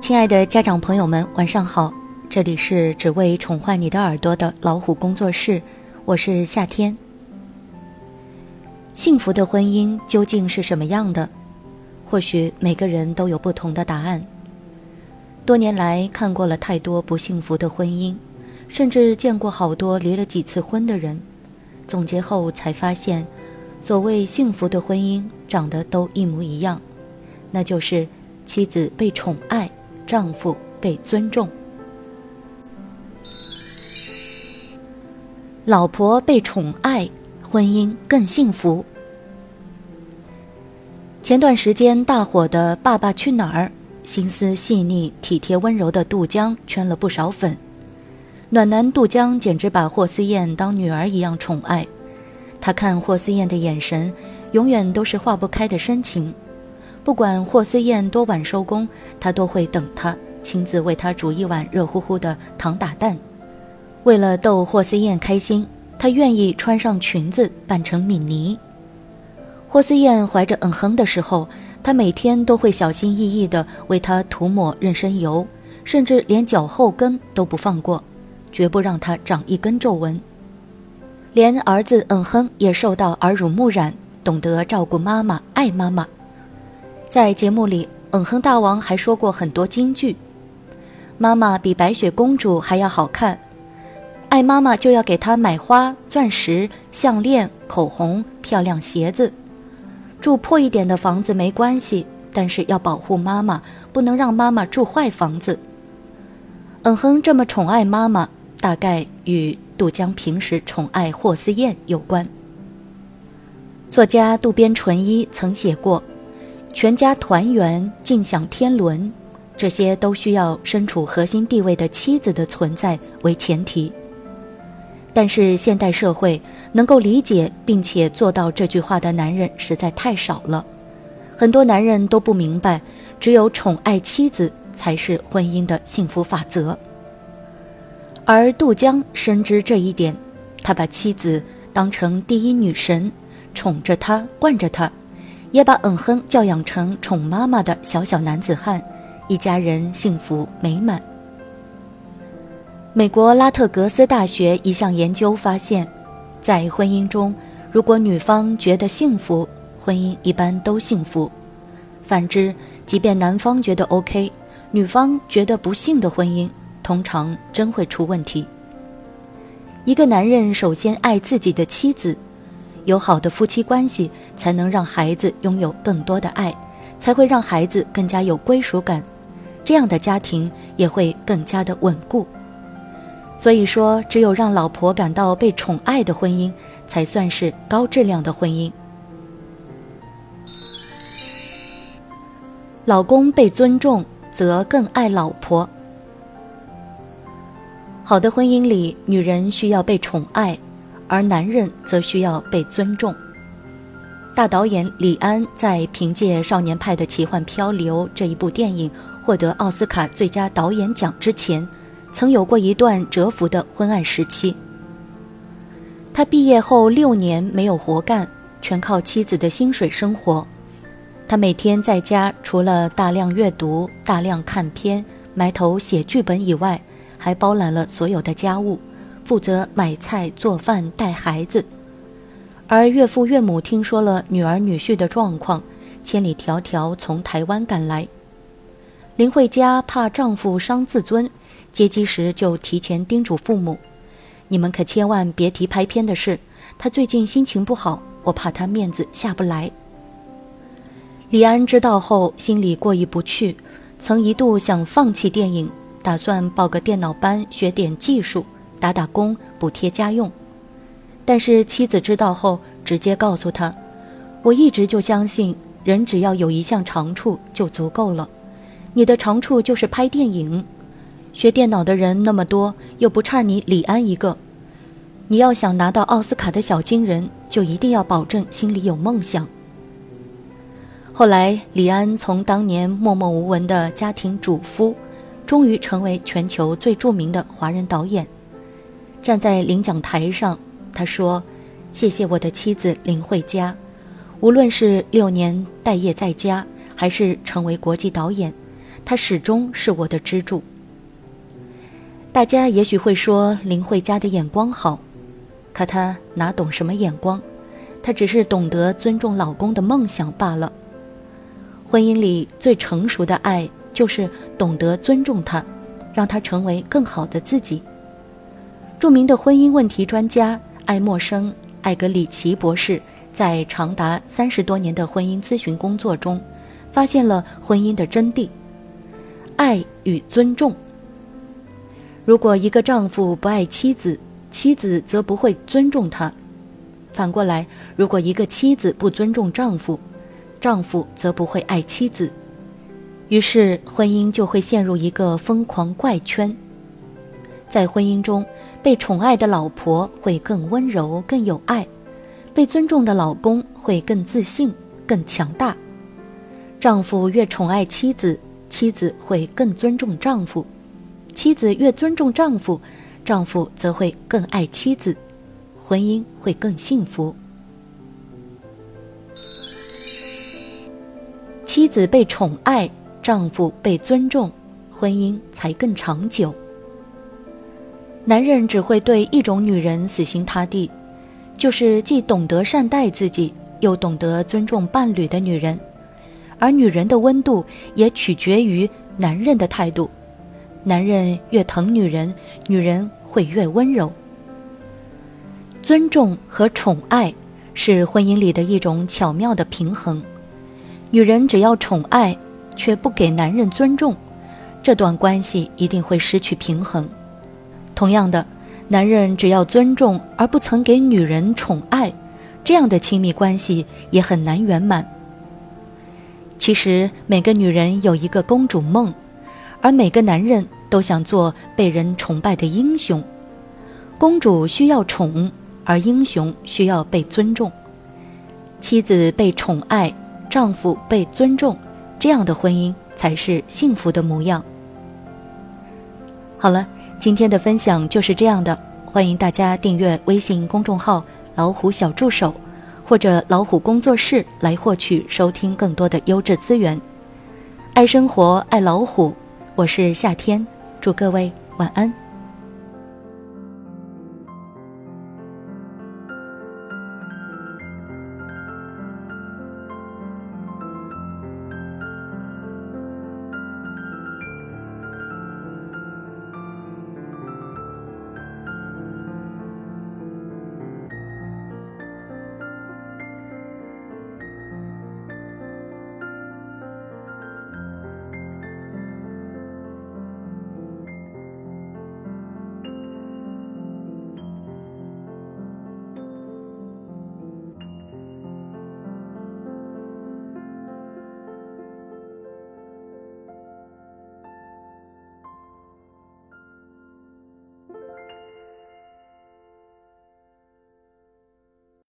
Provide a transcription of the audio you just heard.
亲爱的家长朋友们，晚上好！这里是只为宠坏你的耳朵的老虎工作室，我是夏天。幸福的婚姻究竟是什么样的？或许每个人都有不同的答案。多年来看过了太多不幸福的婚姻，甚至见过好多离了几次婚的人，总结后才发现，所谓幸福的婚姻长得都一模一样，那就是妻子被宠爱。丈夫被尊重，老婆被宠爱，婚姻更幸福。前段时间大火的《爸爸去哪儿》，心思细腻、体贴温柔的杜江圈了不少粉。暖男杜江简直把霍思燕当女儿一样宠爱，他看霍思燕的眼神，永远都是化不开的深情。不管霍思燕多晚收工，他都会等她，亲自为她煮一碗热乎乎的糖打蛋。为了逗霍思燕开心，他愿意穿上裙子扮成敏妮。霍思燕怀着嗯哼的时候，他每天都会小心翼翼地为她涂抹妊娠油，甚至连脚后跟都不放过，绝不让她长一根皱纹。连儿子嗯哼也受到耳濡目染，懂得照顾妈妈，爱妈妈。在节目里，嗯哼大王还说过很多金句：“妈妈比白雪公主还要好看，爱妈妈就要给她买花、钻石、项链、口红、漂亮鞋子。住破一点的房子没关系，但是要保护妈妈，不能让妈妈住坏房子。”嗯哼这么宠爱妈妈，大概与杜江平时宠爱霍思燕有关。作家渡边淳一曾写过。全家团圆，尽享天伦，这些都需要身处核心地位的妻子的存在为前提。但是现代社会能够理解并且做到这句话的男人实在太少了，很多男人都不明白，只有宠爱妻子才是婚姻的幸福法则。而杜江深知这一点，他把妻子当成第一女神，宠着她，惯着她。也把嗯哼教养成宠妈妈的小小男子汉，一家人幸福美满。美国拉特格斯大学一项研究发现，在婚姻中，如果女方觉得幸福，婚姻一般都幸福；反之，即便男方觉得 OK，女方觉得不幸的婚姻，通常真会出问题。一个男人首先爱自己的妻子。有好的夫妻关系，才能让孩子拥有更多的爱，才会让孩子更加有归属感，这样的家庭也会更加的稳固。所以说，只有让老婆感到被宠爱的婚姻，才算是高质量的婚姻。老公被尊重，则更爱老婆。好的婚姻里，女人需要被宠爱。而男人则需要被尊重。大导演李安在凭借《少年派的奇幻漂流》这一部电影获得奥斯卡最佳导演奖之前，曾有过一段蛰伏的昏暗时期。他毕业后六年没有活干，全靠妻子的薪水生活。他每天在家除了大量阅读、大量看片、埋头写剧本以外，还包揽了所有的家务。负责买菜、做饭、带孩子，而岳父岳母听说了女儿女婿的状况，千里迢迢从台湾赶来。林慧嘉怕丈夫伤自尊，接机时就提前叮嘱父母：“你们可千万别提拍片的事，他最近心情不好，我怕他面子下不来。”李安知道后心里过意不去，曾一度想放弃电影，打算报个电脑班学点技术。打打工补贴家用，但是妻子知道后直接告诉他：“我一直就相信人只要有一项长处就足够了，你的长处就是拍电影，学电脑的人那么多，又不差你李安一个。你要想拿到奥斯卡的小金人，就一定要保证心里有梦想。”后来，李安从当年默默无闻的家庭主夫，终于成为全球最著名的华人导演。站在领奖台上，他说：“谢谢我的妻子林慧嘉，无论是六年待业在家，还是成为国际导演，她始终是我的支柱。大家也许会说林慧嘉的眼光好，可她哪懂什么眼光？她只是懂得尊重老公的梦想罢了。婚姻里最成熟的爱，就是懂得尊重他，让他成为更好的自己。著名的婚姻问题专家爱默生·艾格里奇博士在长达三十多年的婚姻咨询工作中，发现了婚姻的真谛：爱与尊重。如果一个丈夫不爱妻子，妻子则不会尊重他；反过来，如果一个妻子不尊重丈夫，丈夫则不会爱妻子。于是，婚姻就会陷入一个疯狂怪圈。在婚姻中，被宠爱的老婆会更温柔、更有爱；被尊重的老公会更自信、更强大。丈夫越宠爱妻子，妻子会更尊重丈夫。妻子越尊重丈夫，丈夫则会更爱妻子，婚姻会更幸福。妻子被宠爱，丈夫被尊重，婚姻才更长久。男人只会对一种女人死心塌地，就是既懂得善待自己，又懂得尊重伴侣的女人。而女人的温度也取决于男人的态度。男人越疼女人，女人会越温柔。尊重和宠爱是婚姻里的一种巧妙的平衡。女人只要宠爱，却不给男人尊重，这段关系一定会失去平衡。同样的，男人只要尊重而不曾给女人宠爱，这样的亲密关系也很难圆满。其实，每个女人有一个公主梦，而每个男人。都想做被人崇拜的英雄，公主需要宠，而英雄需要被尊重。妻子被宠爱，丈夫被尊重，这样的婚姻才是幸福的模样。好了，今天的分享就是这样的，欢迎大家订阅微信公众号“老虎小助手”或者“老虎工作室”来获取收听更多的优质资源。爱生活，爱老虎，我是夏天。祝各位晚安。